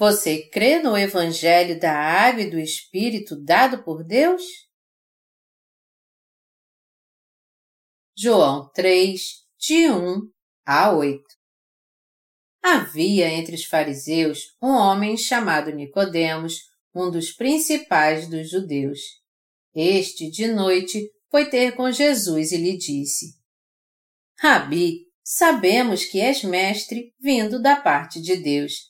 Você crê no Evangelho da Água e do Espírito dado por Deus? João 3, de 1 a 8 Havia entre os fariseus um homem chamado Nicodemos, um dos principais dos judeus. Este, de noite, foi ter com Jesus e lhe disse: Rabi, sabemos que és mestre vindo da parte de Deus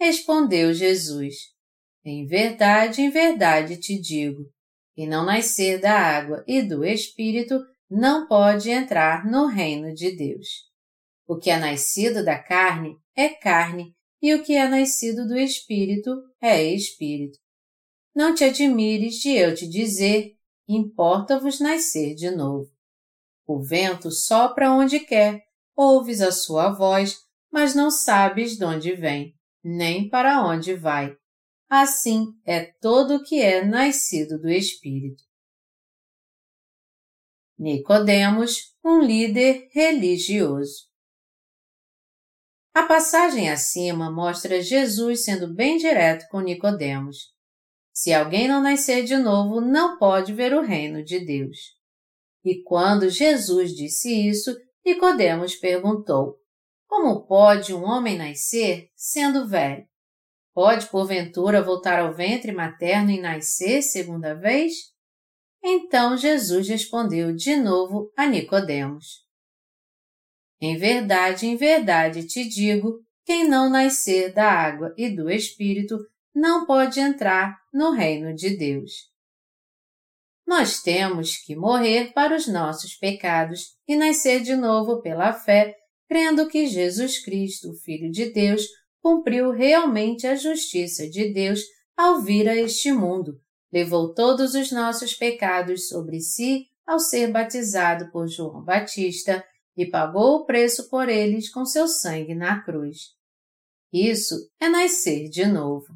Respondeu Jesus: Em verdade, em verdade te digo, que não nascer da água e do Espírito não pode entrar no reino de Deus. O que é nascido da carne é carne, e o que é nascido do Espírito é Espírito. Não te admires de eu te dizer, importa-vos nascer de novo. O vento sopra onde quer, ouves a sua voz, mas não sabes de onde vem nem para onde vai. Assim é todo o que é nascido do Espírito. Nicodemos, um líder religioso. A passagem acima mostra Jesus sendo bem direto com Nicodemos. Se alguém não nascer de novo, não pode ver o reino de Deus. E quando Jesus disse isso, Nicodemos perguntou: como pode um homem nascer sendo velho? Pode, porventura, voltar ao ventre materno e nascer segunda vez? Então Jesus respondeu de novo a Nicodemos. Em verdade, em verdade te digo, quem não nascer da água e do Espírito não pode entrar no reino de Deus. Nós temos que morrer para os nossos pecados e nascer de novo pela fé crendo que Jesus Cristo, o Filho de Deus, cumpriu realmente a justiça de Deus ao vir a este mundo, levou todos os nossos pecados sobre si ao ser batizado por João Batista e pagou o preço por eles com seu sangue na cruz. Isso é nascer de novo.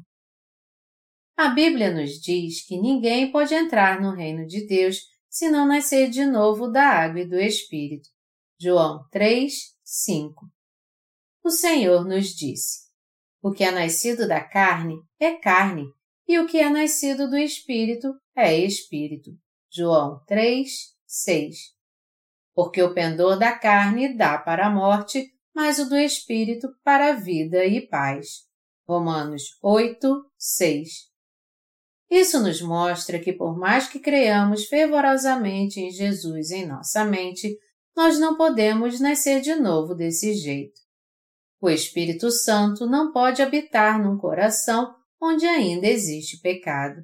A Bíblia nos diz que ninguém pode entrar no reino de Deus se não nascer de novo da água e do Espírito. João 3, 5. O Senhor nos disse: O que é nascido da carne é carne, e o que é nascido do Espírito é Espírito. João 3, 6. Porque o pendor da carne dá para a morte, mas o do Espírito para a vida e paz. Romanos 8, 6. Isso nos mostra que, por mais que creamos fervorosamente em Jesus em nossa mente, nós não podemos nascer de novo desse jeito. O Espírito Santo não pode habitar num coração onde ainda existe pecado.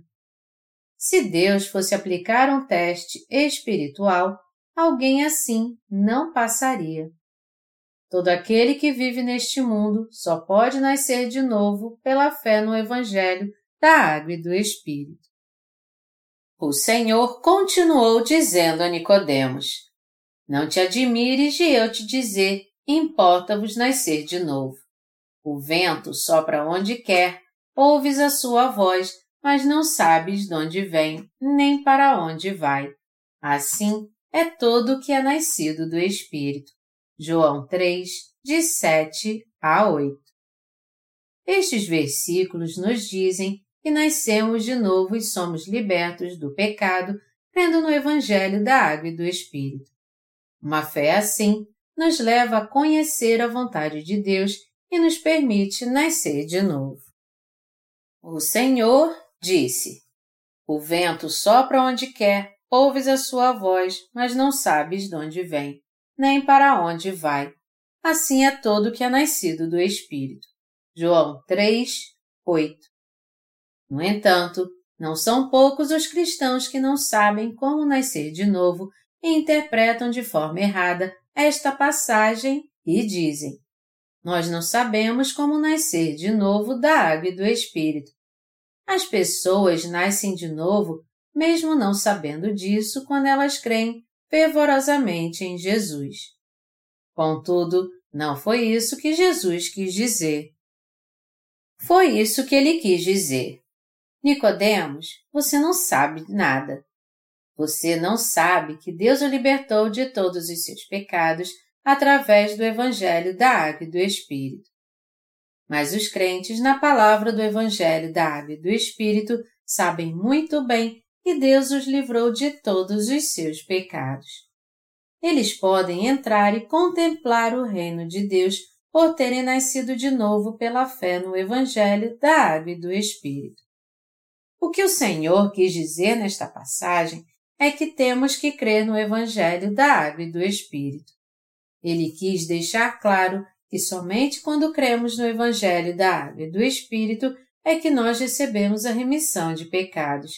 Se Deus fosse aplicar um teste espiritual, alguém assim não passaria. Todo aquele que vive neste mundo só pode nascer de novo pela fé no Evangelho da Água e do Espírito. O Senhor continuou dizendo a Nicodemos: não te admires de eu te dizer, importa-vos nascer de novo. O vento sopra onde quer, ouves a sua voz, mas não sabes de onde vem, nem para onde vai. Assim é todo o que é nascido do Espírito. João 3, de 7 a 8. Estes versículos nos dizem que nascemos de novo e somos libertos do pecado, crendo no Evangelho da Água e do Espírito. Uma fé assim nos leva a conhecer a vontade de Deus e nos permite nascer de novo. O Senhor disse: O vento sopra onde quer, ouves a sua voz, mas não sabes de onde vem, nem para onde vai. Assim é todo que é nascido do Espírito. João 3, 8. No entanto, não são poucos os cristãos que não sabem como nascer de novo interpretam de forma errada esta passagem e dizem: Nós não sabemos como nascer de novo da água e do Espírito. As pessoas nascem de novo, mesmo não sabendo disso, quando elas creem fervorosamente em Jesus. Contudo, não foi isso que Jesus quis dizer. Foi isso que ele quis dizer. Nicodemos, você não sabe nada. Você não sabe que Deus o libertou de todos os seus pecados através do Evangelho da Água e do Espírito. Mas os crentes na palavra do Evangelho da Água e do Espírito sabem muito bem que Deus os livrou de todos os seus pecados. Eles podem entrar e contemplar o reino de Deus por terem nascido de novo pela fé no Evangelho da Água e do Espírito. O que o Senhor quis dizer nesta passagem é que temos que crer no Evangelho da Água e do Espírito. Ele quis deixar claro que somente quando cremos no Evangelho da Água e do Espírito é que nós recebemos a remissão de pecados,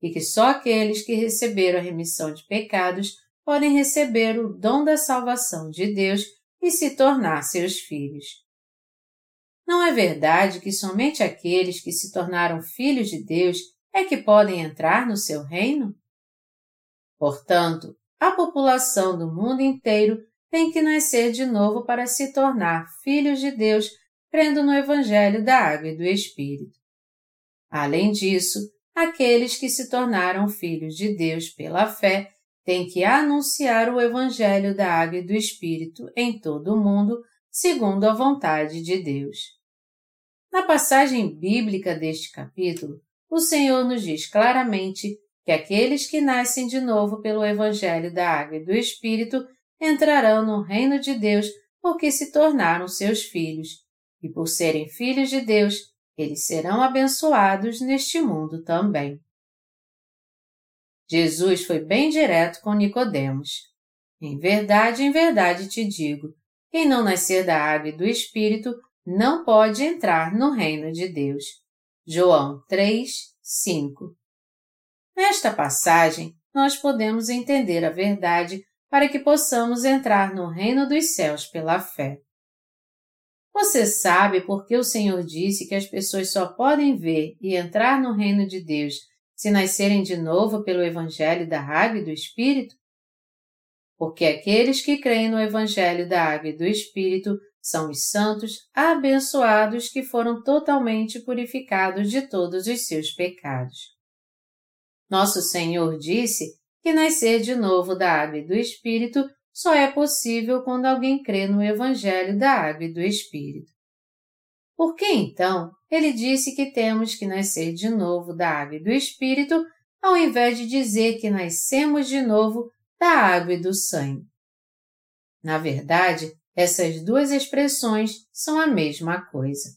e que só aqueles que receberam a remissão de pecados podem receber o dom da salvação de Deus e se tornar seus filhos. Não é verdade que somente aqueles que se tornaram filhos de Deus é que podem entrar no seu reino? Portanto, a população do mundo inteiro tem que nascer de novo para se tornar filhos de Deus, crendo no Evangelho da Água e do Espírito. Além disso, aqueles que se tornaram filhos de Deus pela fé têm que anunciar o Evangelho da Água e do Espírito em todo o mundo, segundo a vontade de Deus. Na passagem bíblica deste capítulo, o Senhor nos diz claramente que aqueles que nascem de novo pelo Evangelho da Água e do Espírito entrarão no reino de Deus porque se tornaram seus filhos, e por serem filhos de Deus, eles serão abençoados neste mundo também. Jesus foi bem direto com Nicodemos. Em verdade, em verdade te digo, quem não nascer da água e do Espírito não pode entrar no reino de Deus. João 3, 5 Nesta passagem, nós podemos entender a verdade para que possamos entrar no reino dos céus pela fé. Você sabe por que o Senhor disse que as pessoas só podem ver e entrar no reino de Deus se nascerem de novo pelo Evangelho da Água e do Espírito? Porque aqueles que creem no Evangelho da Água e do Espírito são os santos abençoados que foram totalmente purificados de todos os seus pecados. Nosso Senhor disse que nascer de novo da água e do Espírito só é possível quando alguém crê no Evangelho da água e do Espírito. Por que então ele disse que temos que nascer de novo da água e do Espírito, ao invés de dizer que nascemos de novo da água e do sangue? Na verdade, essas duas expressões são a mesma coisa.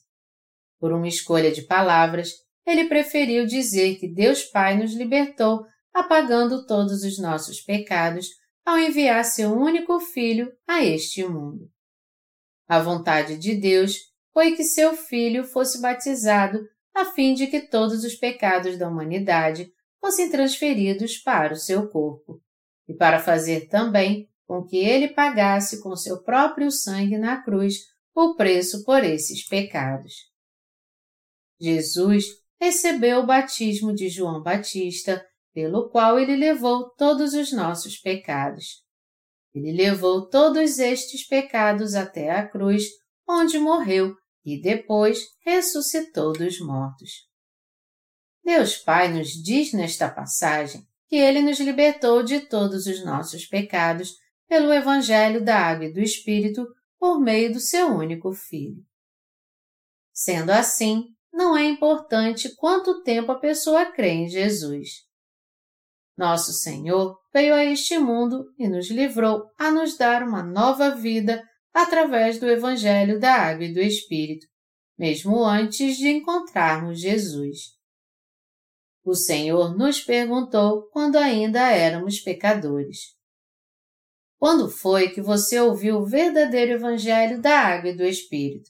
Por uma escolha de palavras, ele preferiu dizer que Deus Pai nos libertou apagando todos os nossos pecados ao enviar seu único filho a este mundo. A vontade de Deus foi que seu filho fosse batizado a fim de que todos os pecados da humanidade fossem transferidos para o seu corpo, e para fazer também com que ele pagasse com seu próprio sangue na cruz o preço por esses pecados. Jesus recebeu o batismo de João Batista pelo qual ele levou todos os nossos pecados. Ele levou todos estes pecados até a cruz, onde morreu e depois ressuscitou dos mortos. Deus Pai nos diz nesta passagem que Ele nos libertou de todos os nossos pecados pelo Evangelho da Água e do Espírito por meio do seu único Filho. Sendo assim, não é importante quanto tempo a pessoa crê em Jesus. Nosso Senhor veio a este mundo e nos livrou a nos dar uma nova vida através do Evangelho da Água e do Espírito, mesmo antes de encontrarmos Jesus. O Senhor nos perguntou quando ainda éramos pecadores. Quando foi que você ouviu o verdadeiro Evangelho da Água e do Espírito?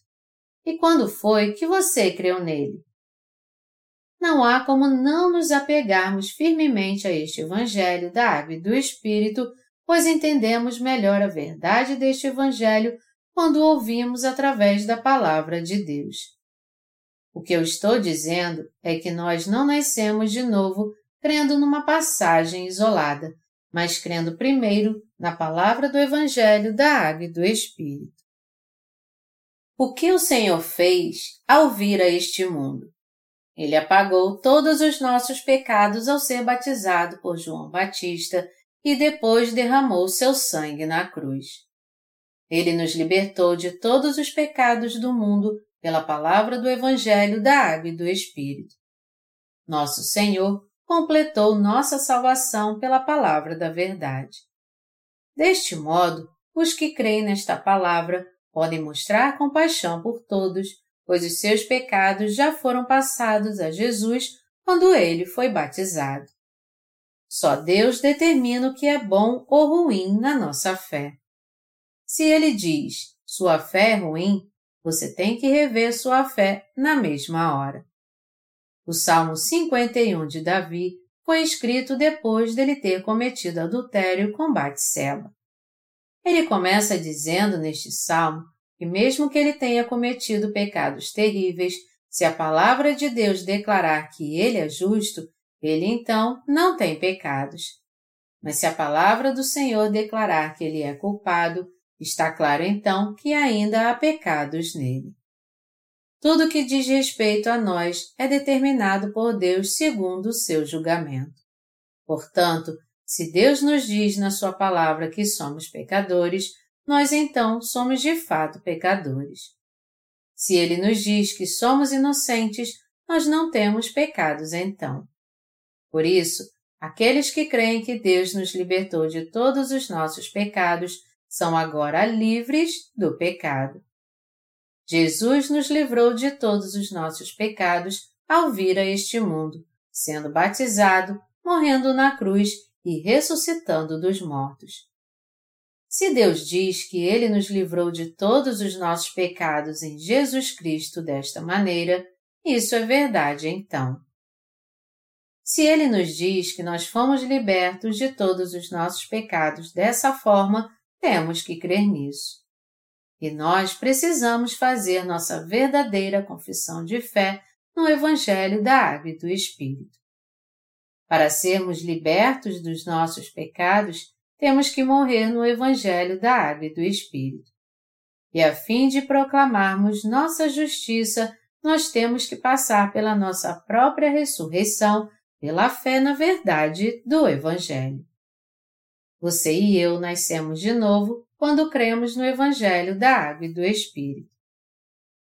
E quando foi que você creu nele? não há como não nos apegarmos firmemente a este Evangelho da Água e do Espírito, pois entendemos melhor a verdade deste Evangelho quando o ouvimos através da Palavra de Deus. O que eu estou dizendo é que nós não nascemos de novo crendo numa passagem isolada, mas crendo primeiro na palavra do Evangelho da Água e do Espírito. O que o Senhor fez ao vir a este mundo? Ele apagou todos os nossos pecados ao ser batizado por João Batista e depois derramou seu sangue na cruz. Ele nos libertou de todos os pecados do mundo pela palavra do Evangelho da Água e do Espírito. Nosso Senhor completou nossa salvação pela palavra da verdade. Deste modo, os que creem nesta palavra podem mostrar compaixão por todos, pois os seus pecados já foram passados a Jesus quando ele foi batizado. Só Deus determina o que é bom ou ruim na nossa fé. Se ele diz, sua fé é ruim, você tem que rever sua fé na mesma hora. O Salmo 51 de Davi foi escrito depois dele ter cometido adultério com Batseba. Ele começa dizendo neste salmo que mesmo que ele tenha cometido pecados terríveis, se a palavra de Deus declarar que ele é justo, ele então não tem pecados. Mas se a palavra do Senhor declarar que ele é culpado, está claro então que ainda há pecados nele. Tudo que diz respeito a nós é determinado por Deus segundo o seu julgamento. Portanto, se Deus nos diz na Sua palavra que somos pecadores, nós então somos de fato pecadores. Se Ele nos diz que somos inocentes, nós não temos pecados então. Por isso, aqueles que creem que Deus nos libertou de todos os nossos pecados são agora livres do pecado. Jesus nos livrou de todos os nossos pecados ao vir a este mundo, sendo batizado, morrendo na cruz e ressuscitando dos mortos. Se Deus diz que Ele nos livrou de todos os nossos pecados em Jesus Cristo desta maneira, isso é verdade então. Se Ele nos diz que nós fomos libertos de todos os nossos pecados dessa forma, temos que crer nisso. E nós precisamos fazer nossa verdadeira confissão de fé no Evangelho da Água e do Espírito. Para sermos libertos dos nossos pecados, temos que morrer no Evangelho da Água e do Espírito. E a fim de proclamarmos nossa justiça, nós temos que passar pela nossa própria ressurreição, pela fé na verdade do Evangelho. Você e eu nascemos de novo quando cremos no Evangelho da Água e do Espírito.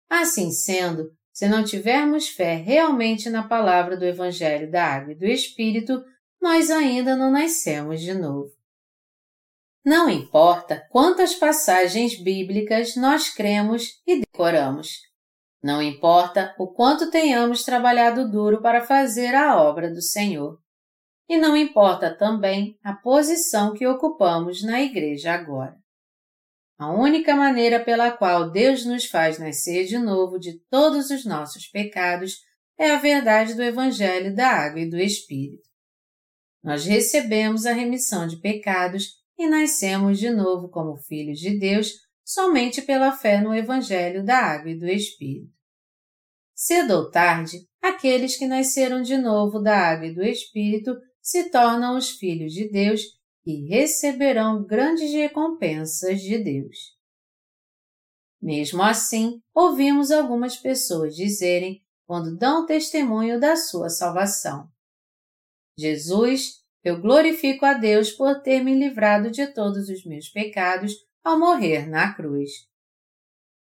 Assim sendo, se não tivermos fé realmente na palavra do Evangelho da Água e do Espírito, nós ainda não nascemos de novo. Não importa quantas passagens bíblicas nós cremos e decoramos. Não importa o quanto tenhamos trabalhado duro para fazer a obra do Senhor. E não importa também a posição que ocupamos na igreja agora. A única maneira pela qual Deus nos faz nascer de novo de todos os nossos pecados é a verdade do Evangelho da Água e do Espírito. Nós recebemos a remissão de pecados e nascemos de novo como filhos de Deus somente pela fé no Evangelho da Água e do Espírito. Cedo ou tarde, aqueles que nasceram de novo da Água e do Espírito se tornam os filhos de Deus e receberão grandes recompensas de Deus. Mesmo assim, ouvimos algumas pessoas dizerem, quando dão testemunho da sua salvação: Jesus, eu glorifico a Deus por ter me livrado de todos os meus pecados ao morrer na cruz.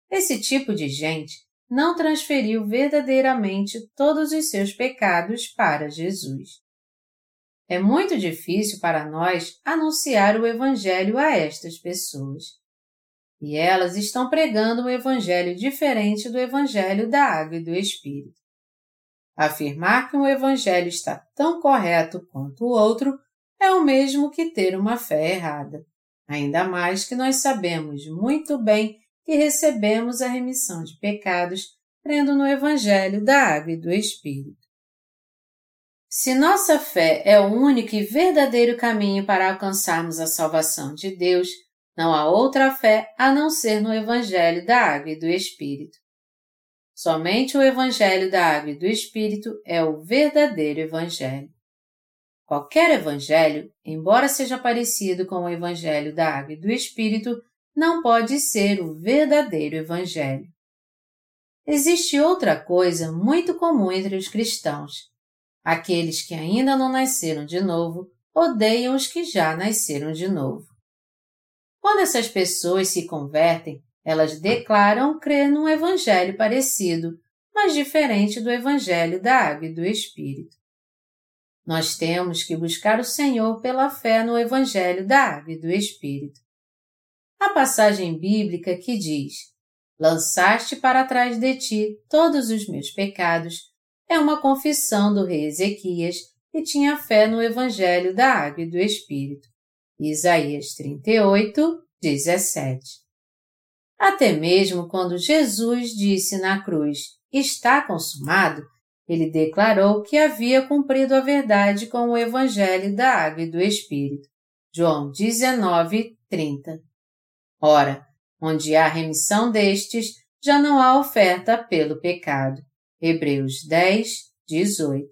Esse tipo de gente não transferiu verdadeiramente todos os seus pecados para Jesus. É muito difícil para nós anunciar o Evangelho a estas pessoas. E elas estão pregando um Evangelho diferente do Evangelho da Água e do Espírito. Afirmar que um Evangelho está tão correto quanto o outro é o mesmo que ter uma fé errada, ainda mais que nós sabemos muito bem que recebemos a remissão de pecados crendo no Evangelho da Água e do Espírito. Se nossa fé é o único e verdadeiro caminho para alcançarmos a salvação de Deus, não há outra fé a não ser no Evangelho da Água e do Espírito. Somente o Evangelho da Água e do Espírito é o verdadeiro Evangelho. Qualquer Evangelho, embora seja parecido com o Evangelho da Água e do Espírito, não pode ser o verdadeiro Evangelho. Existe outra coisa muito comum entre os cristãos. Aqueles que ainda não nasceram de novo odeiam os que já nasceram de novo. Quando essas pessoas se convertem, elas declaram crer num evangelho parecido, mas diferente do evangelho da água e do Espírito. Nós temos que buscar o Senhor pela fé no evangelho da água e do Espírito. A passagem bíblica que diz: Lançaste para trás de ti todos os meus pecados, é uma confissão do rei Ezequias que tinha fé no Evangelho da Água e do Espírito. Isaías 38, 17. Até mesmo quando Jesus disse na cruz, está consumado, ele declarou que havia cumprido a verdade com o Evangelho da Água e do Espírito. João 19, 30. Ora, onde há remissão destes, já não há oferta pelo pecado. Hebreus 10, 18.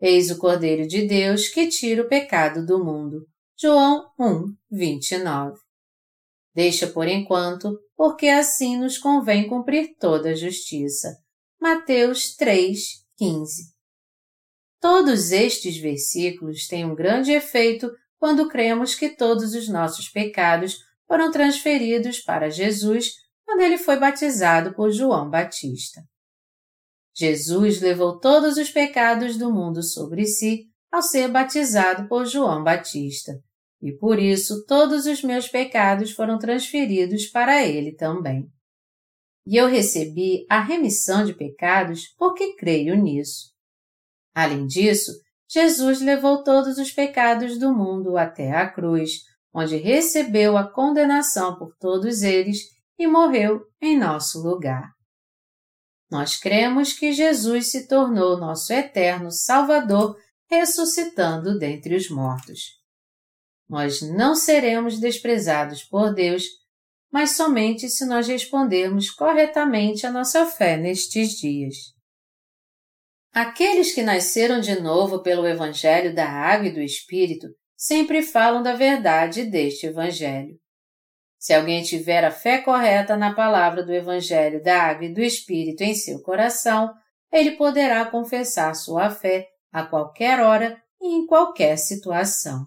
Eis o Cordeiro de Deus que tira o pecado do mundo. João 1, 29. Deixa por enquanto, porque assim nos convém cumprir toda a justiça. Mateus 3, 15. Todos estes versículos têm um grande efeito quando cremos que todos os nossos pecados foram transferidos para Jesus quando ele foi batizado por João Batista. Jesus levou todos os pecados do mundo sobre si ao ser batizado por João Batista, e por isso todos os meus pecados foram transferidos para ele também. E eu recebi a remissão de pecados porque creio nisso. Além disso, Jesus levou todos os pecados do mundo até a cruz, onde recebeu a condenação por todos eles e morreu em nosso lugar. Nós cremos que Jesus se tornou nosso eterno Salvador, ressuscitando dentre os mortos. Nós não seremos desprezados por Deus, mas somente se nós respondermos corretamente a nossa fé nestes dias. Aqueles que nasceram de novo pelo Evangelho da Água e do Espírito sempre falam da verdade deste Evangelho. Se alguém tiver a fé correta na palavra do Evangelho da Água e do Espírito em seu coração, ele poderá confessar sua fé a qualquer hora e em qualquer situação.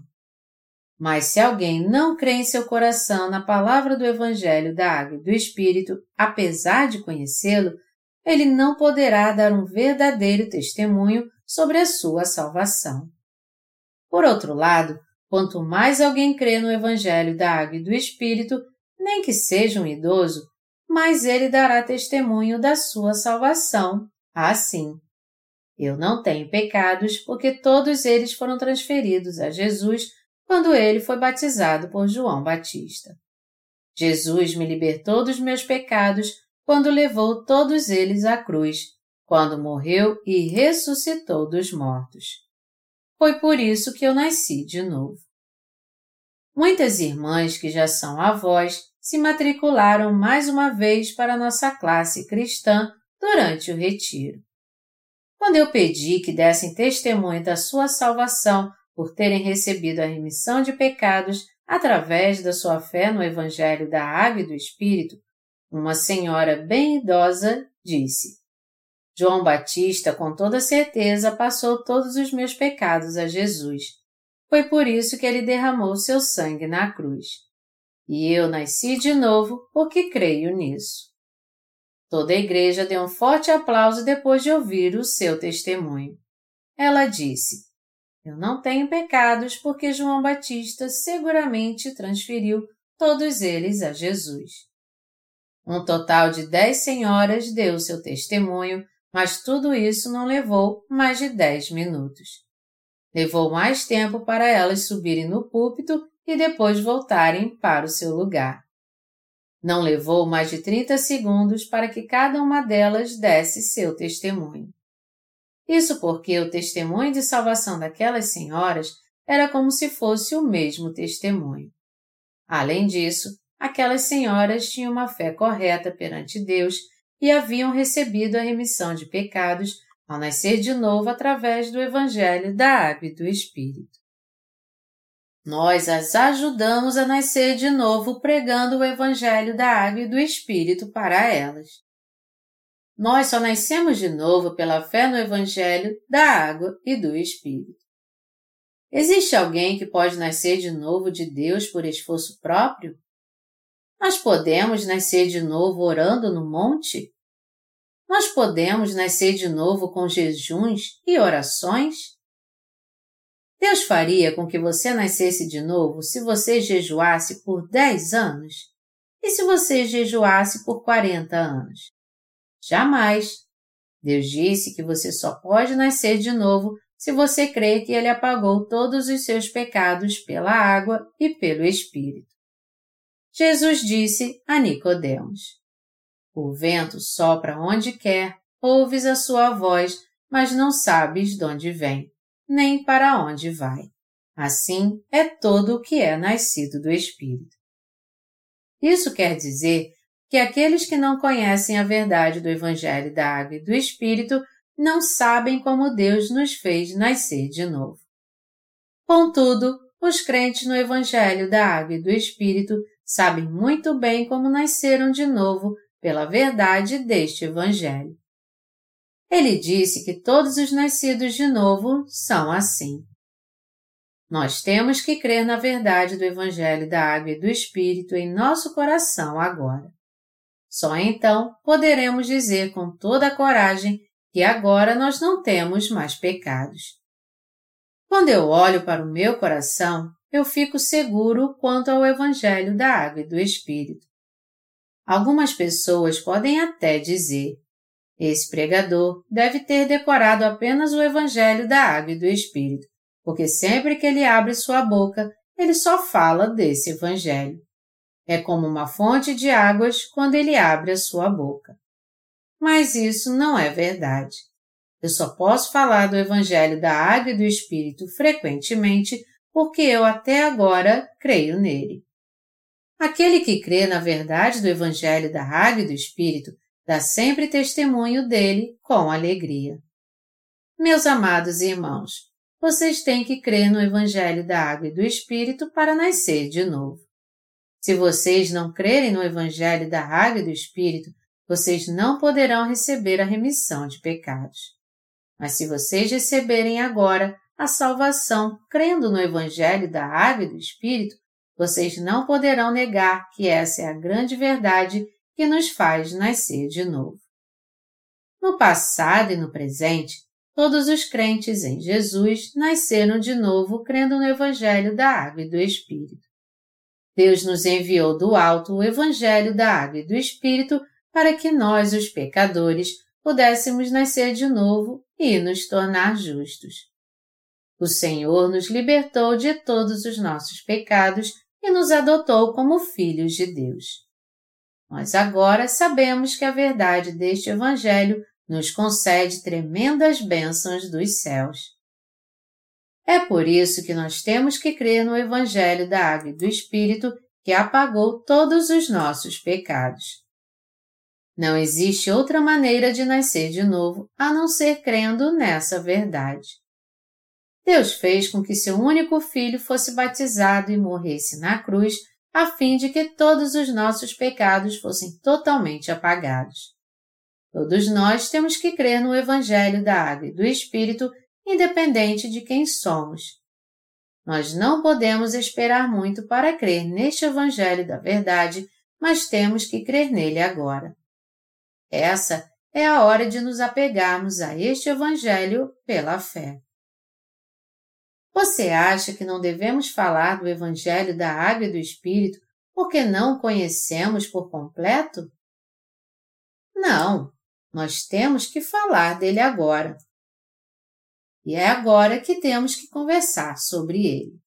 Mas se alguém não crê em seu coração na palavra do Evangelho da Água e do Espírito, apesar de conhecê-lo, ele não poderá dar um verdadeiro testemunho sobre a sua salvação. Por outro lado, Quanto mais alguém crê no Evangelho da Água e do Espírito, nem que seja um idoso, mais ele dará testemunho da sua salvação. Assim, eu não tenho pecados porque todos eles foram transferidos a Jesus quando ele foi batizado por João Batista. Jesus me libertou dos meus pecados quando levou todos eles à cruz, quando morreu e ressuscitou dos mortos. Foi por isso que eu nasci de novo. Muitas irmãs que já são avós se matricularam mais uma vez para nossa classe cristã durante o retiro. Quando eu pedi que dessem testemunho da sua salvação por terem recebido a remissão de pecados através da sua fé no Evangelho da Água e do Espírito, uma senhora bem idosa disse: João Batista, com toda certeza, passou todos os meus pecados a Jesus. Foi por isso que ele derramou seu sangue na cruz. E eu nasci de novo porque creio nisso. Toda a igreja deu um forte aplauso depois de ouvir o seu testemunho. Ela disse: Eu não tenho pecados porque João Batista seguramente transferiu todos eles a Jesus. Um total de dez senhoras deu seu testemunho mas tudo isso não levou mais de dez minutos. Levou mais tempo para elas subirem no púlpito e depois voltarem para o seu lugar. Não levou mais de 30 segundos para que cada uma delas desse seu testemunho. Isso porque o testemunho de salvação daquelas senhoras era como se fosse o mesmo testemunho. Além disso, aquelas senhoras tinham uma fé correta perante Deus e haviam recebido a remissão de pecados ao nascer de novo através do Evangelho da Água e do Espírito. Nós as ajudamos a nascer de novo pregando o Evangelho da Água e do Espírito para elas. Nós só nascemos de novo pela fé no Evangelho da Água e do Espírito. Existe alguém que pode nascer de novo de Deus por esforço próprio? Nós podemos nascer de novo orando no monte? Nós podemos nascer de novo com jejuns e orações? Deus faria com que você nascesse de novo se você jejuasse por 10 anos? E se você jejuasse por 40 anos? Jamais. Deus disse que você só pode nascer de novo se você crê que Ele apagou todos os seus pecados pela água e pelo Espírito. Jesus disse a Nicodemos: O vento sopra onde quer, ouves a sua voz, mas não sabes de onde vem, nem para onde vai. Assim é todo o que é nascido do Espírito. Isso quer dizer que aqueles que não conhecem a verdade do Evangelho da Água e do Espírito não sabem como Deus nos fez nascer de novo. Contudo, os crentes no Evangelho da Água e do Espírito sabem muito bem como nasceram de novo pela verdade deste Evangelho. Ele disse que todos os nascidos de novo são assim. Nós temos que crer na verdade do Evangelho da Água e do Espírito em nosso coração agora. Só então poderemos dizer com toda a coragem que agora nós não temos mais pecados. Quando eu olho para o meu coração, eu fico seguro quanto ao Evangelho da Água e do Espírito. Algumas pessoas podem até dizer: esse pregador deve ter decorado apenas o Evangelho da Água e do Espírito, porque sempre que ele abre sua boca, ele só fala desse Evangelho. É como uma fonte de águas quando ele abre a sua boca. Mas isso não é verdade. Eu só posso falar do Evangelho da Água e do Espírito frequentemente porque eu até agora creio nele. Aquele que crê na verdade do Evangelho da Água e do Espírito dá sempre testemunho dele com alegria. Meus amados irmãos, vocês têm que crer no Evangelho da Água e do Espírito para nascer de novo. Se vocês não crerem no Evangelho da Água e do Espírito, vocês não poderão receber a remissão de pecados. Mas se vocês receberem agora a salvação crendo no Evangelho da Água e do Espírito, vocês não poderão negar que essa é a grande verdade que nos faz nascer de novo. No passado e no presente, todos os crentes em Jesus nasceram de novo crendo no Evangelho da Água e do Espírito. Deus nos enviou do alto o Evangelho da Água e do Espírito para que nós, os pecadores, pudéssemos nascer de novo e nos tornar justos. O Senhor nos libertou de todos os nossos pecados e nos adotou como filhos de Deus. Nós agora sabemos que a verdade deste Evangelho nos concede tremendas bênçãos dos céus. É por isso que nós temos que crer no Evangelho da Água e do Espírito que apagou todos os nossos pecados. Não existe outra maneira de nascer de novo a não ser crendo nessa verdade. Deus fez com que seu único filho fosse batizado e morresse na cruz a fim de que todos os nossos pecados fossem totalmente apagados. Todos nós temos que crer no Evangelho da Água e do Espírito, independente de quem somos. Nós não podemos esperar muito para crer neste Evangelho da verdade, mas temos que crer nele agora. Essa é a hora de nos apegarmos a este Evangelho pela fé. Você acha que não devemos falar do Evangelho da Água e do Espírito porque não conhecemos por completo? Não, nós temos que falar dele agora. E é agora que temos que conversar sobre ele.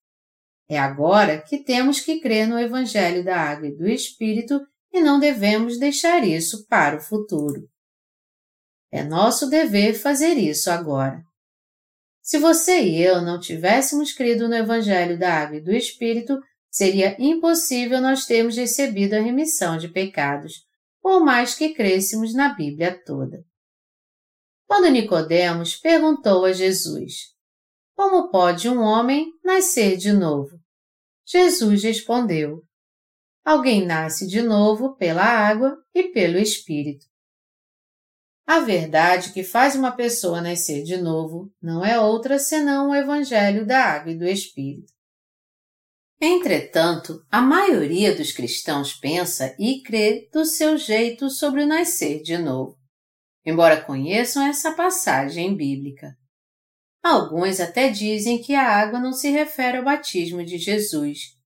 É agora que temos que crer no Evangelho da Água e do Espírito e não devemos deixar isso para o futuro. É nosso dever fazer isso agora. Se você e eu não tivéssemos crido no Evangelho da Água e do Espírito, seria impossível nós termos recebido a remissão de pecados, por mais que crêssemos na Bíblia toda. Quando Nicodemos perguntou a Jesus: Como pode um homem nascer de novo? Jesus respondeu: Alguém nasce de novo pela água e pelo Espírito. A verdade que faz uma pessoa nascer de novo não é outra senão o Evangelho da Água e do Espírito. Entretanto, a maioria dos cristãos pensa e crê do seu jeito sobre o nascer de novo, embora conheçam essa passagem bíblica. Alguns até dizem que a água não se refere ao batismo de Jesus.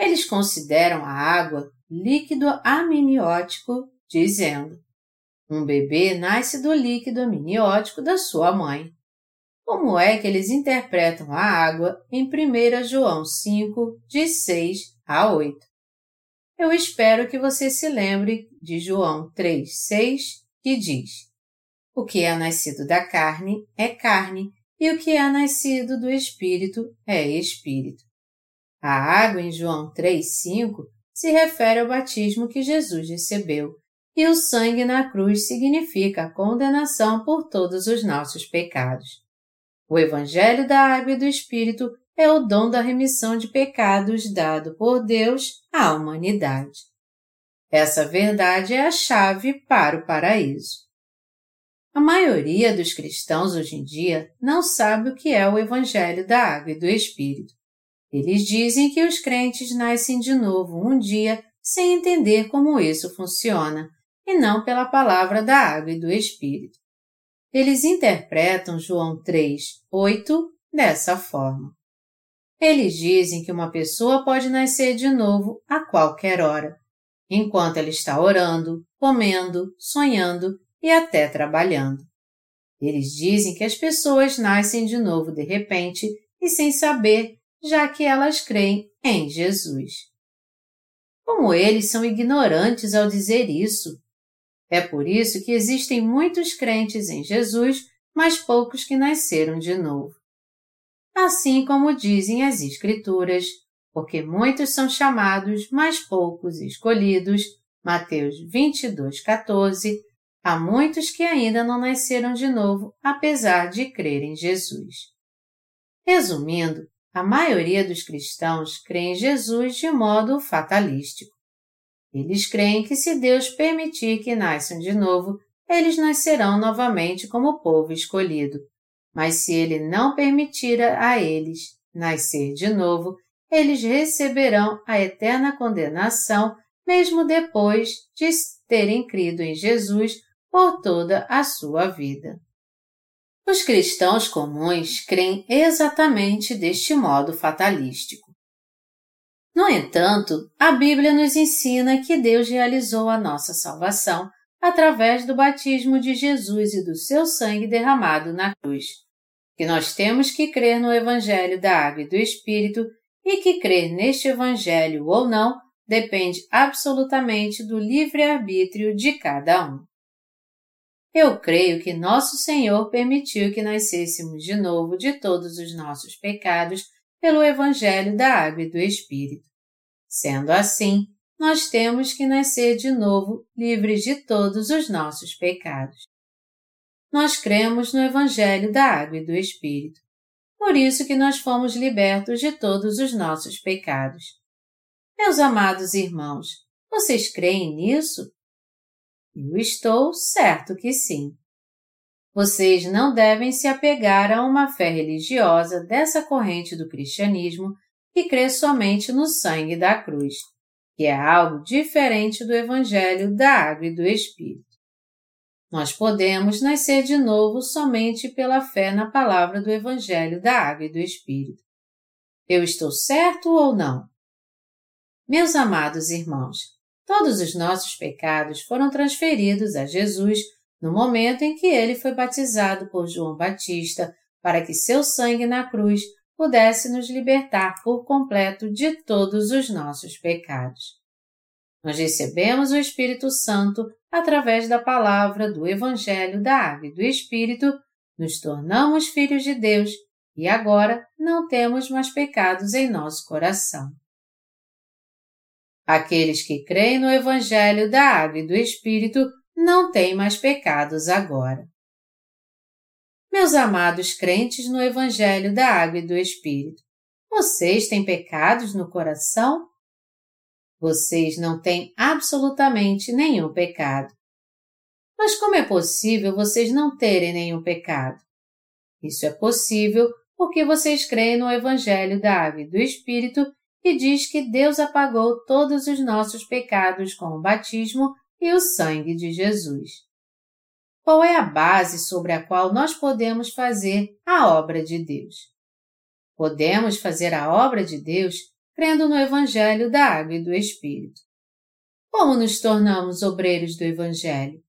Eles consideram a água líquido amniótico, dizendo: um bebê nasce do líquido amniótico da sua mãe. Como é que eles interpretam a água em 1 João 5, de 6 a 8? Eu espero que você se lembre de João 3, 6, que diz: O que é nascido da carne é carne, e o que é nascido do espírito é espírito. A água em João 3, 5 se refere ao batismo que Jesus recebeu e o sangue na cruz significa a condenação por todos os nossos pecados. O Evangelho da Água e do Espírito é o dom da remissão de pecados dado por Deus à humanidade. Essa verdade é a chave para o paraíso. A maioria dos cristãos hoje em dia não sabe o que é o Evangelho da Água e do Espírito. Eles dizem que os crentes nascem de novo um dia sem entender como isso funciona e não pela palavra da água e do Espírito. Eles interpretam João 3, 8 dessa forma. Eles dizem que uma pessoa pode nascer de novo a qualquer hora, enquanto ela está orando, comendo, sonhando e até trabalhando. Eles dizem que as pessoas nascem de novo de repente e sem saber, já que elas creem em Jesus. Como eles são ignorantes ao dizer isso, é por isso que existem muitos crentes em Jesus, mas poucos que nasceram de novo. Assim como dizem as Escrituras, porque muitos são chamados, mas poucos escolhidos, Mateus 22, 14, há muitos que ainda não nasceram de novo, apesar de crer em Jesus. Resumindo, a maioria dos cristãos crê em Jesus de modo fatalístico. Eles creem que se Deus permitir que nasçam de novo, eles nascerão novamente como povo escolhido. Mas se Ele não permitir a eles nascer de novo, eles receberão a eterna condenação, mesmo depois de terem crido em Jesus por toda a sua vida. Os cristãos comuns creem exatamente deste modo fatalístico. No entanto, a Bíblia nos ensina que Deus realizou a nossa salvação através do batismo de Jesus e do seu sangue derramado na cruz. Que nós temos que crer no Evangelho da Água e do Espírito e que crer neste Evangelho ou não depende absolutamente do livre-arbítrio de cada um. Eu creio que nosso Senhor permitiu que nascêssemos de novo de todos os nossos pecados pelo Evangelho da Água e do Espírito. Sendo assim, nós temos que nascer de novo livres de todos os nossos pecados. Nós cremos no Evangelho da Água e do Espírito. Por isso que nós fomos libertos de todos os nossos pecados. Meus amados irmãos, vocês creem nisso? Eu estou certo que sim. Vocês não devem se apegar a uma fé religiosa dessa corrente do cristianismo que crê somente no sangue da cruz, que é algo diferente do Evangelho da Água e do Espírito. Nós podemos nascer de novo somente pela fé na palavra do Evangelho da Água e do Espírito. Eu estou certo ou não? Meus amados irmãos, todos os nossos pecados foram transferidos a Jesus no momento em que ele foi batizado por João Batista, para que seu sangue na cruz pudesse nos libertar por completo de todos os nossos pecados. Nós recebemos o Espírito Santo através da palavra do Evangelho da Água e do Espírito, nos tornamos filhos de Deus e agora não temos mais pecados em nosso coração. Aqueles que creem no Evangelho da Água e do Espírito não têm mais pecados agora. Meus amados crentes no Evangelho da Água e do Espírito, vocês têm pecados no coração? Vocês não têm absolutamente nenhum pecado. Mas como é possível vocês não terem nenhum pecado? Isso é possível porque vocês creem no Evangelho da Água e do Espírito que diz que Deus apagou todos os nossos pecados com o batismo e o sangue de Jesus. Qual é a base sobre a qual nós podemos fazer a obra de Deus? Podemos fazer a obra de Deus crendo no Evangelho da Água e do Espírito. Como nos tornamos obreiros do Evangelho?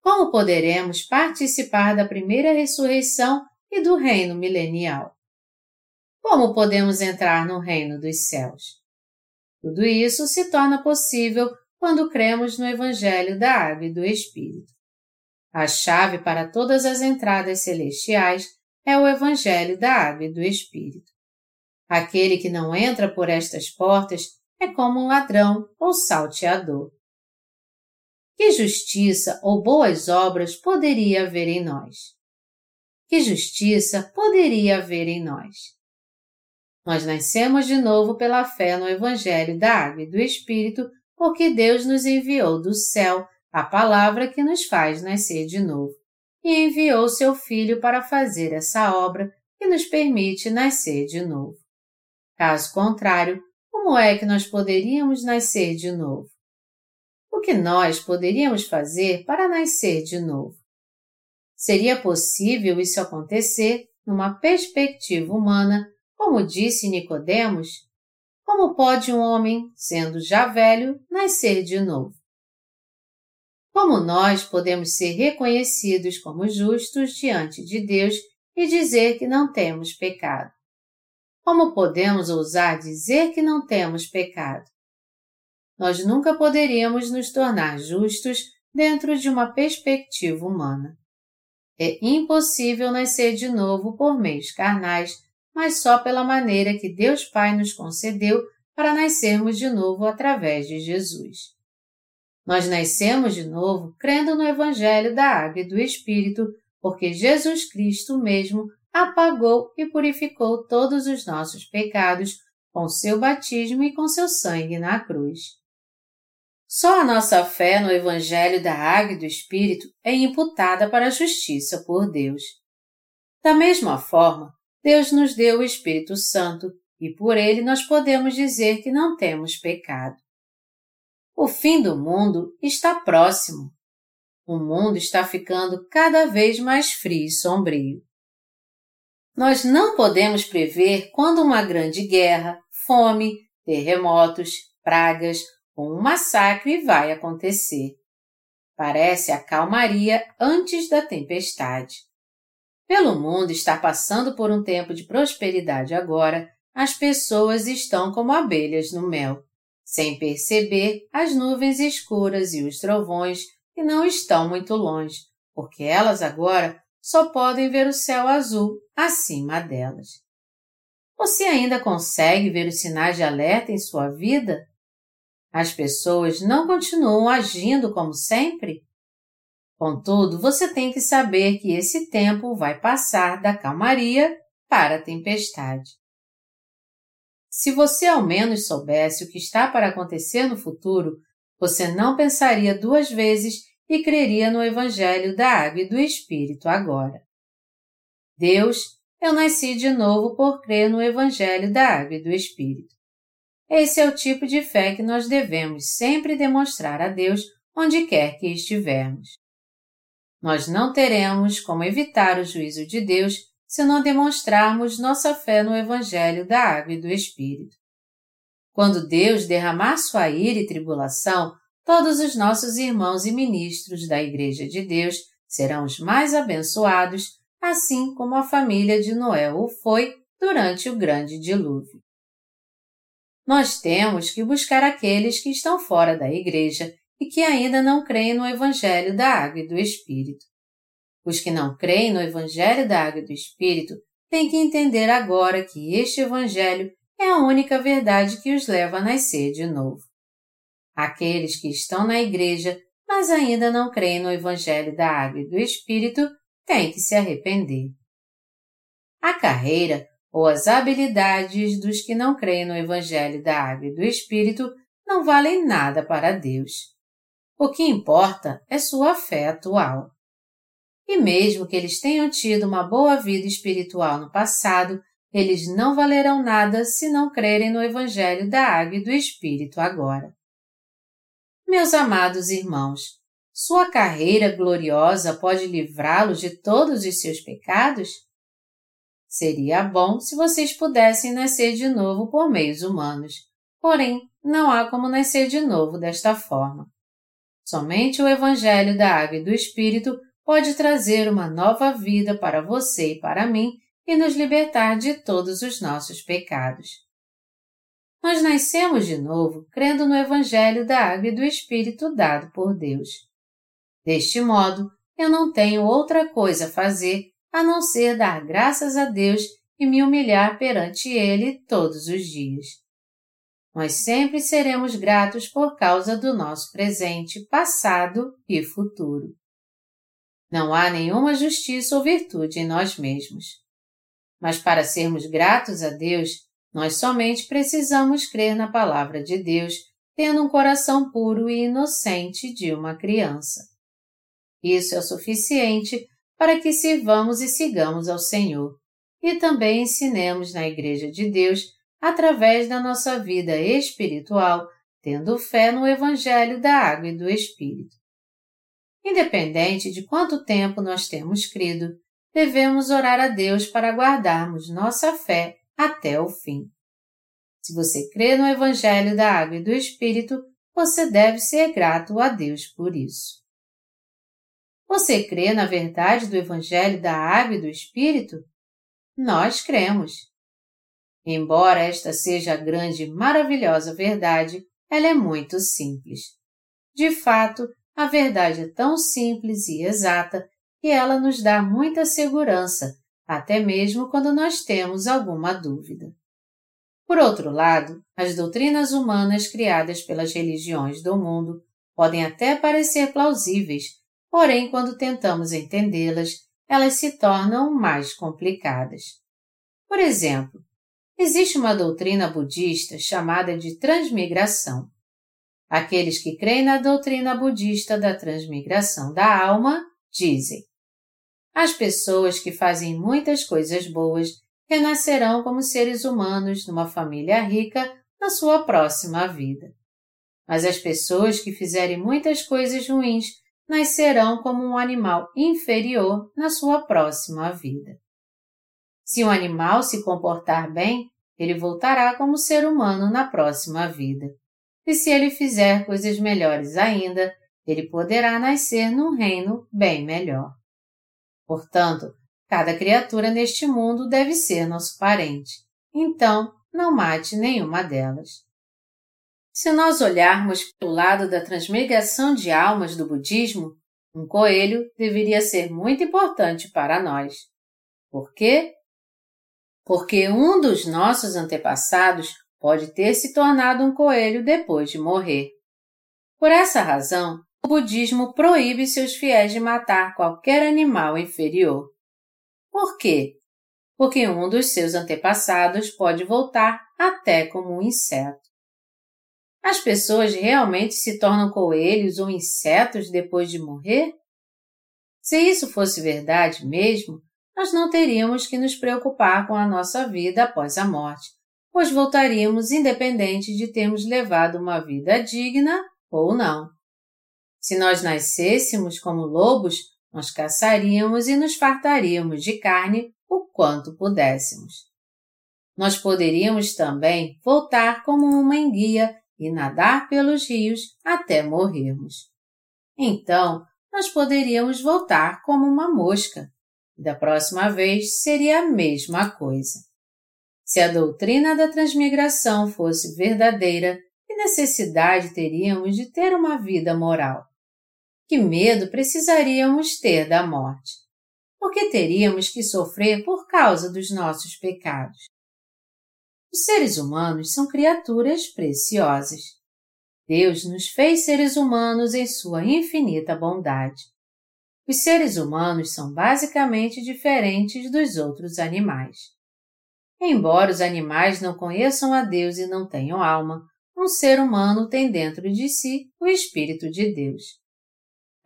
Como poderemos participar da primeira ressurreição e do reino milenial? Como podemos entrar no reino dos céus? Tudo isso se torna possível quando cremos no Evangelho da Água e do Espírito. A chave para todas as entradas celestiais é o Evangelho da Água e do Espírito. Aquele que não entra por estas portas é como um ladrão ou salteador. Que justiça ou boas obras poderia haver em nós? Que justiça poderia haver em nós? Nós nascemos de novo pela fé no Evangelho da Água e do Espírito, porque Deus nos enviou do céu a palavra que nos faz nascer de novo, e enviou seu Filho para fazer essa obra que nos permite nascer de novo. Caso contrário, como é que nós poderíamos nascer de novo? O que nós poderíamos fazer para nascer de novo? Seria possível isso acontecer numa perspectiva humana, como disse Nicodemos? Como pode um homem, sendo já velho, nascer de novo? Como nós podemos ser reconhecidos como justos diante de Deus e dizer que não temos pecado? Como podemos ousar dizer que não temos pecado? Nós nunca poderíamos nos tornar justos dentro de uma perspectiva humana. É impossível nascer de novo por meios carnais, mas só pela maneira que Deus Pai nos concedeu para nascermos de novo através de Jesus. Nós nascemos de novo crendo no Evangelho da Água e do Espírito, porque Jesus Cristo mesmo apagou e purificou todos os nossos pecados com seu batismo e com seu sangue na cruz. Só a nossa fé no Evangelho da Água e do Espírito é imputada para a justiça por Deus. Da mesma forma, Deus nos deu o Espírito Santo e por ele nós podemos dizer que não temos pecado. O fim do mundo está próximo. O mundo está ficando cada vez mais frio e sombrio. Nós não podemos prever quando uma grande guerra, fome, terremotos, pragas ou um massacre vai acontecer. Parece a calmaria antes da tempestade. Pelo mundo estar passando por um tempo de prosperidade agora, as pessoas estão como abelhas no mel, sem perceber as nuvens escuras e os trovões que não estão muito longe, porque elas agora só podem ver o céu azul acima delas. Você ainda consegue ver os sinais de alerta em sua vida? As pessoas não continuam agindo como sempre? Contudo, você tem que saber que esse tempo vai passar da calmaria para a tempestade. Se você ao menos soubesse o que está para acontecer no futuro, você não pensaria duas vezes e creria no Evangelho da Água e do Espírito agora. Deus, eu nasci de novo por crer no Evangelho da Água e do Espírito. Esse é o tipo de fé que nós devemos sempre demonstrar a Deus onde quer que estivermos. Nós não teremos como evitar o juízo de Deus se não demonstrarmos nossa fé no Evangelho da Água e do Espírito. Quando Deus derramar sua ira e tribulação, todos os nossos irmãos e ministros da Igreja de Deus serão os mais abençoados, assim como a família de Noé o foi durante o grande dilúvio. Nós temos que buscar aqueles que estão fora da Igreja e que ainda não creem no Evangelho da Água e do Espírito. Os que não creem no Evangelho da Água e do Espírito têm que entender agora que este Evangelho é a única verdade que os leva a nascer de novo. Aqueles que estão na igreja, mas ainda não creem no Evangelho da Água e do Espírito, têm que se arrepender. A carreira ou as habilidades dos que não creem no Evangelho da Água e do Espírito não valem nada para Deus. O que importa é sua fé atual. E mesmo que eles tenham tido uma boa vida espiritual no passado, eles não valerão nada se não crerem no Evangelho da Água e do Espírito agora. Meus amados irmãos, sua carreira gloriosa pode livrá-los de todos os seus pecados? Seria bom se vocês pudessem nascer de novo por meios humanos, porém, não há como nascer de novo desta forma. Somente o Evangelho da Água e do Espírito pode trazer uma nova vida para você e para mim e nos libertar de todos os nossos pecados. Nós nascemos de novo crendo no Evangelho da Água e do Espírito dado por Deus. Deste modo, eu não tenho outra coisa a fazer a não ser dar graças a Deus e me humilhar perante Ele todos os dias. Nós sempre seremos gratos por causa do nosso presente, passado e futuro. Não há nenhuma justiça ou virtude em nós mesmos. Mas para sermos gratos a Deus, nós somente precisamos crer na palavra de Deus, tendo um coração puro e inocente de uma criança. Isso é o suficiente para que sirvamos e sigamos ao Senhor, e também ensinemos na Igreja de Deus através da nossa vida espiritual, tendo fé no Evangelho da Água e do Espírito. Independente de quanto tempo nós temos crido, devemos orar a Deus para guardarmos nossa fé até o fim. Se você crê no Evangelho da Água e do Espírito, você deve ser grato a Deus por isso. Você crê na verdade do Evangelho da Água e do Espírito? Nós cremos. Embora esta seja a grande e maravilhosa verdade, ela é muito simples. De fato, a verdade é tão simples e exata que ela nos dá muita segurança, até mesmo quando nós temos alguma dúvida. Por outro lado, as doutrinas humanas criadas pelas religiões do mundo podem até parecer plausíveis, porém, quando tentamos entendê-las, elas se tornam mais complicadas. Por exemplo, existe uma doutrina budista chamada de transmigração. Aqueles que creem na doutrina budista da transmigração da alma dizem: as pessoas que fazem muitas coisas boas renascerão como seres humanos numa família rica na sua próxima vida. Mas as pessoas que fizerem muitas coisas ruins nascerão como um animal inferior na sua próxima vida. Se um animal se comportar bem, ele voltará como ser humano na próxima vida e se ele fizer coisas melhores ainda, ele poderá nascer num reino bem melhor. Portanto, cada criatura neste mundo deve ser nosso parente. Então, não mate nenhuma delas. Se nós olharmos para o lado da transmigração de almas do budismo, um coelho deveria ser muito importante para nós. Por quê? Porque um dos nossos antepassados pode ter se tornado um coelho depois de morrer. Por essa razão, o budismo proíbe seus fiéis de matar qualquer animal inferior. Por quê? Porque um dos seus antepassados pode voltar até como um inseto. As pessoas realmente se tornam coelhos ou insetos depois de morrer? Se isso fosse verdade mesmo, nós não teríamos que nos preocupar com a nossa vida após a morte, pois voltaríamos independente de termos levado uma vida digna ou não. Se nós nascêssemos como lobos, nós caçaríamos e nos fartaríamos de carne o quanto pudéssemos. Nós poderíamos também voltar como uma enguia e nadar pelos rios até morrermos. Então, nós poderíamos voltar como uma mosca, da próxima vez seria a mesma coisa. Se a doutrina da transmigração fosse verdadeira, que necessidade teríamos de ter uma vida moral? Que medo precisaríamos ter da morte? Porque teríamos que sofrer por causa dos nossos pecados. Os seres humanos são criaturas preciosas. Deus nos fez seres humanos em sua infinita bondade. Os seres humanos são basicamente diferentes dos outros animais. Embora os animais não conheçam a Deus e não tenham alma, um ser humano tem dentro de si o Espírito de Deus.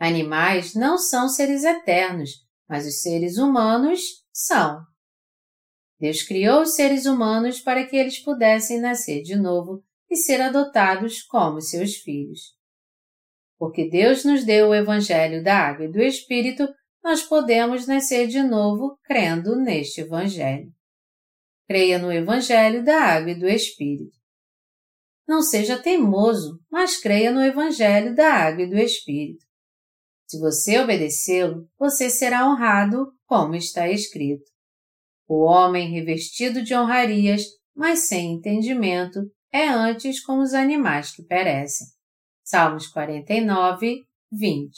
Animais não são seres eternos, mas os seres humanos são. Deus criou os seres humanos para que eles pudessem nascer de novo e ser adotados como seus filhos. Porque Deus nos deu o Evangelho da Água e do Espírito, nós podemos nascer de novo crendo neste Evangelho. Creia no Evangelho da Água e do Espírito. Não seja teimoso, mas creia no Evangelho da Água e do Espírito. Se você obedecê-lo, você será honrado, como está escrito. O homem revestido de honrarias, mas sem entendimento, é antes como os animais que perecem. Salmos 49, 20.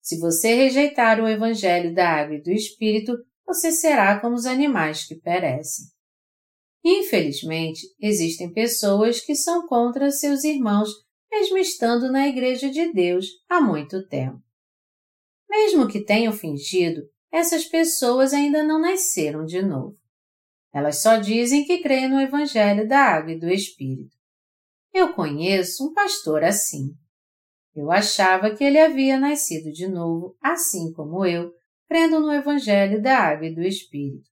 Se você rejeitar o Evangelho da Água e do Espírito, você será como os animais que perecem. Infelizmente, existem pessoas que são contra seus irmãos mesmo estando na Igreja de Deus há muito tempo. Mesmo que tenham fingido, essas pessoas ainda não nasceram de novo. Elas só dizem que creem no Evangelho da Água e do Espírito. Eu conheço um pastor assim. Eu achava que ele havia nascido de novo, assim como eu, crendo no Evangelho da Água e do Espírito.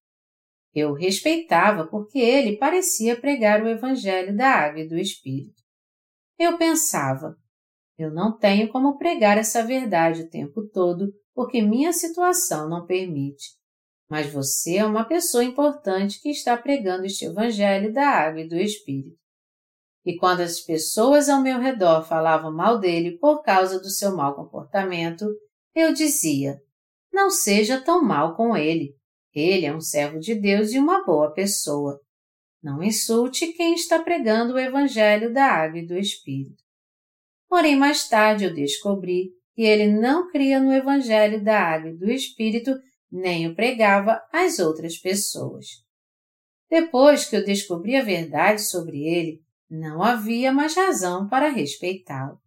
Eu o respeitava porque ele parecia pregar o Evangelho da Água e do Espírito. Eu pensava, eu não tenho como pregar essa verdade o tempo todo porque minha situação não permite. Mas você é uma pessoa importante que está pregando este Evangelho da água e do Espírito. E quando as pessoas ao meu redor falavam mal dele por causa do seu mau comportamento, eu dizia: Não seja tão mal com ele. Ele é um servo de Deus e uma boa pessoa. Não insulte quem está pregando o Evangelho da Água e do Espírito. Porém, mais tarde eu descobri que ele não cria no Evangelho da Água e do Espírito, nem o pregava às outras pessoas. Depois que eu descobri a verdade sobre ele, não havia mais razão para respeitá-lo.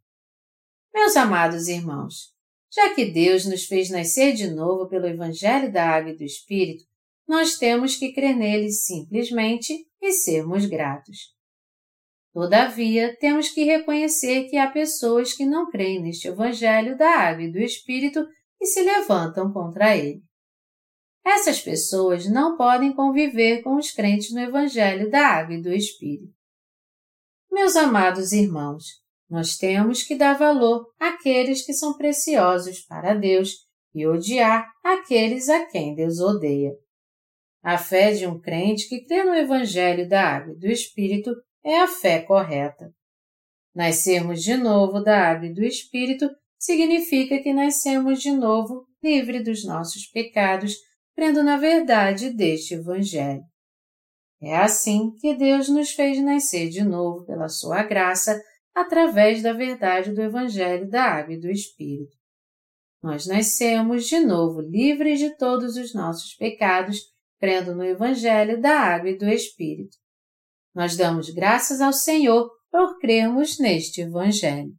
Meus amados irmãos, já que Deus nos fez nascer de novo pelo Evangelho da Água e do Espírito, nós temos que crer nele simplesmente e sermos gratos. Todavia, temos que reconhecer que há pessoas que não creem neste Evangelho da Água e do Espírito e se levantam contra ele. Essas pessoas não podem conviver com os crentes no Evangelho da Água e do Espírito. Meus amados irmãos, nós temos que dar valor àqueles que são preciosos para Deus e odiar aqueles a quem Deus odeia. A fé de um crente que crê no Evangelho da Água e do Espírito é a fé correta. Nascermos de novo da água e do Espírito significa que nascemos de novo livre dos nossos pecados, crendo na verdade deste Evangelho. É assim que Deus nos fez nascer de novo pela sua graça através da verdade do Evangelho da Água e do Espírito. Nós nascemos de novo livres de todos os nossos pecados crendo no Evangelho da Água e do Espírito. Nós damos graças ao Senhor por crermos neste Evangelho.